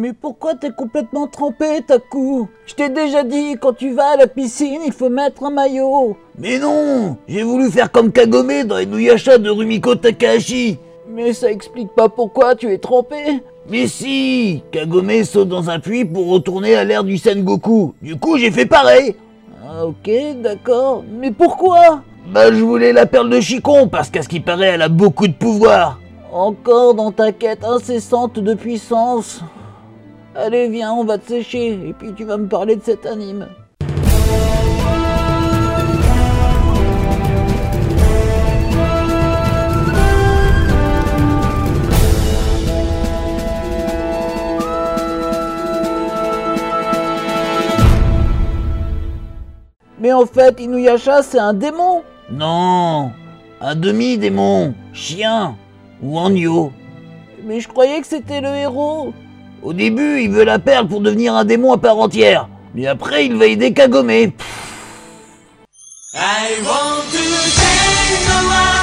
Mais pourquoi t'es complètement trempé, Taku? Je t'ai déjà dit, quand tu vas à la piscine, il faut mettre un maillot. Mais non J'ai voulu faire comme Kagome dans Inuyasha de Rumiko Takahashi. Mais ça explique pas pourquoi tu es trempé. Mais si Kagome saute dans un puits pour retourner à l'ère du Sengoku. Du coup, j'ai fait pareil. Ah, ok, d'accord. Mais pourquoi? Bah, je voulais la perle de Chicon parce qu'à ce qui paraît, elle a beaucoup de pouvoir. Encore dans ta quête incessante de puissance. Allez, viens, on va te sécher, et puis tu vas me parler de cet anime. Mais en fait, Inuyasha, c'est un démon. Non Un demi-démon Chien Ou agneau Mais je croyais que c'était le héros Au début, il veut la perle pour devenir un démon à part entière. Mais après, il va aider Kagome. Pff,「I want to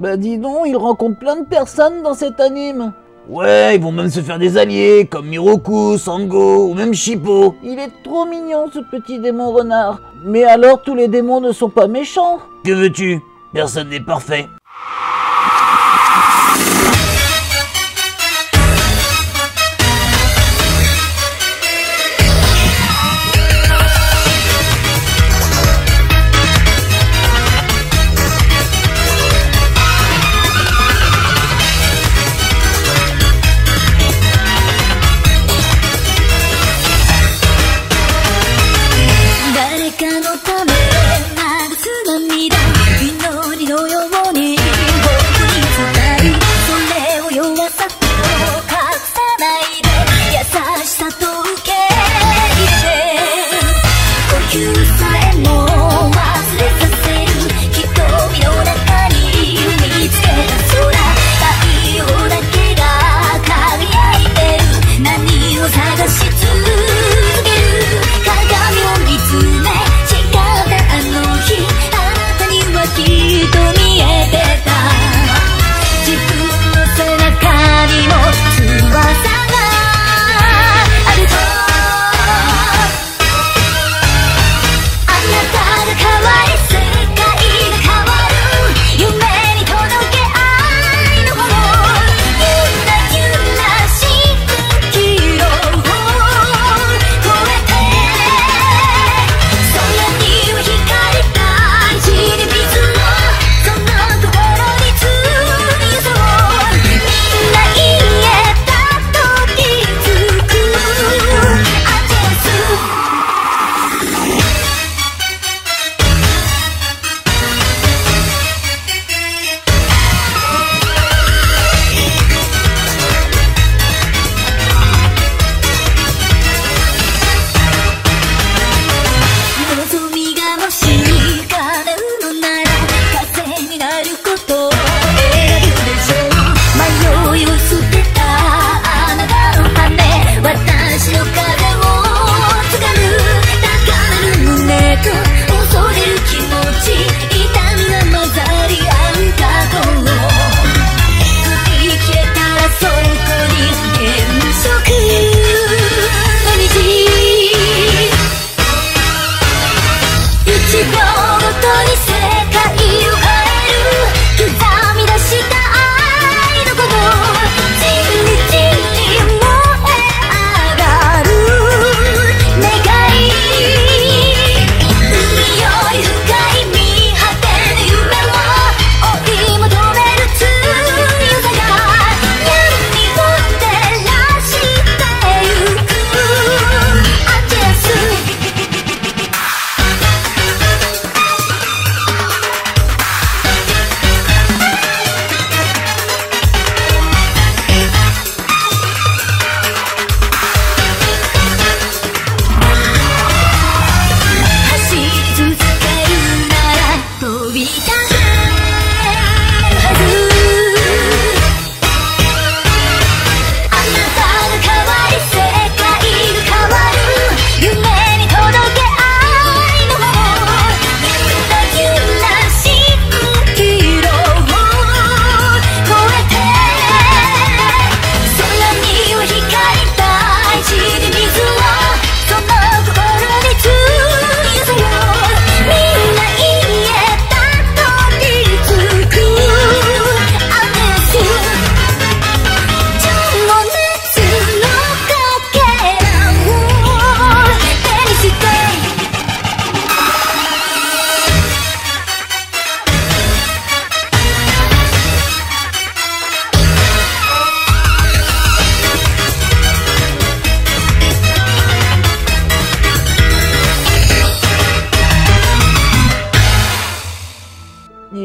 Bah dis donc, ils rencontrent plein de personnes dans cet anime. Ouais, ils vont même se faire des alliés, comme Miroku, Sango ou même Shippo. Il est trop mignon ce petit démon renard. Mais alors tous les démons ne sont pas méchants. Que veux-tu? Personne n'est parfait.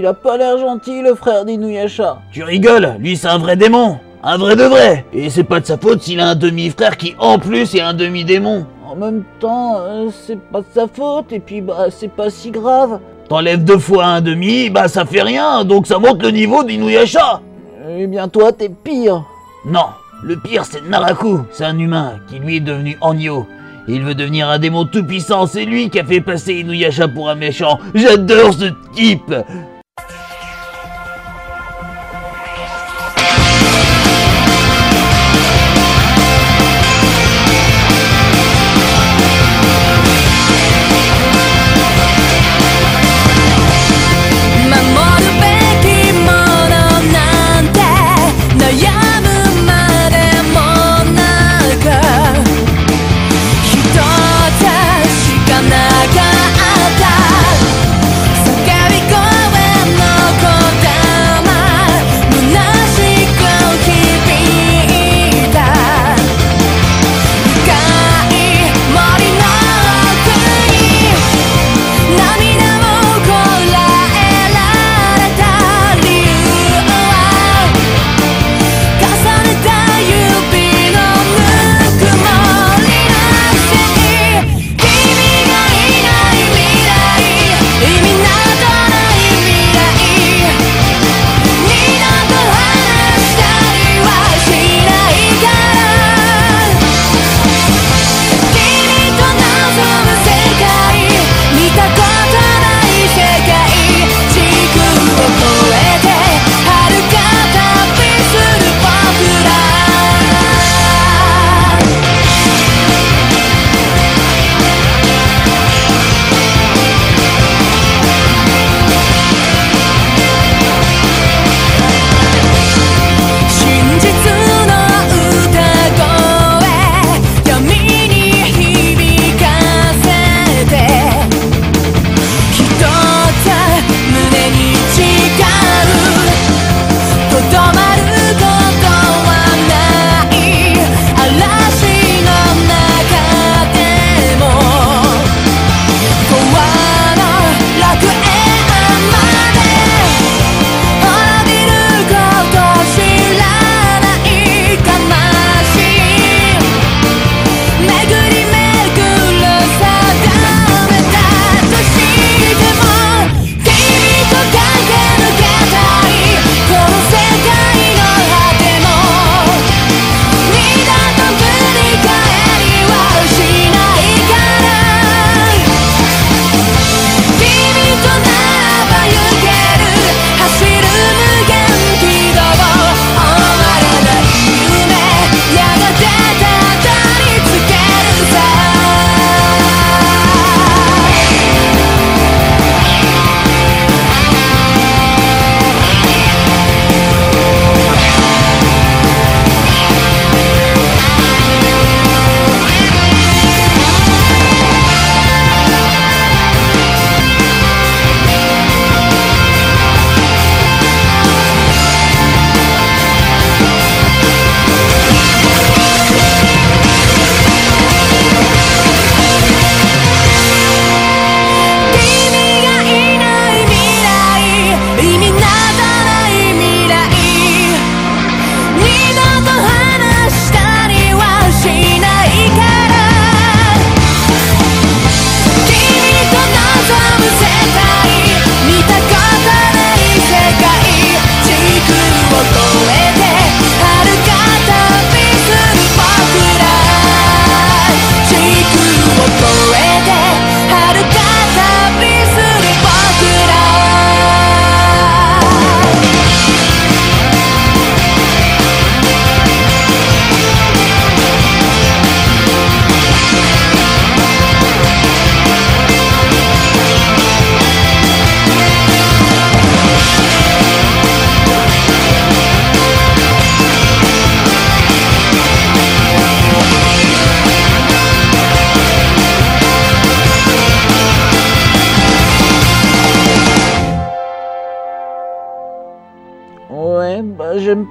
Il a pas l'air gentil, le frère d'Inuyasha. Tu rigoles, lui c'est un vrai démon. Un vrai de vrai. Et c'est pas de sa faute s'il a un demi-frère qui en plus est un demi-démon. En même temps, euh, c'est pas de sa faute, et puis bah c'est pas si grave. T'enlèves deux fois un demi, bah ça fait rien, donc ça monte le niveau d'Inuyasha. Eh bien toi, t'es pire. Non, le pire c'est Naraku, c'est un humain qui lui est devenu Anyo. Il veut devenir un démon tout-puissant, c'est lui qui a fait passer Inuyasha pour un méchant. J'adore ce type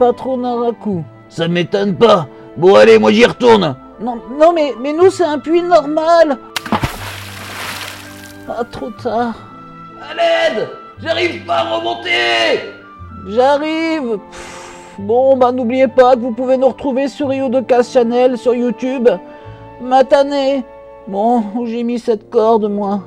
pas trop Naraku. Ça m'étonne pas. Bon allez, moi j'y retourne. Non, non mais, mais nous c'est un puits normal. Ah, trop tard. À l'aide J'arrive pas à remonter J'arrive. Pff, Bon, bah n'oubliez pas que vous pouvez nous retrouver sur Rio de Casse Channel sur YouTube. Matané. Bon, où j'ai mis cette corde, moi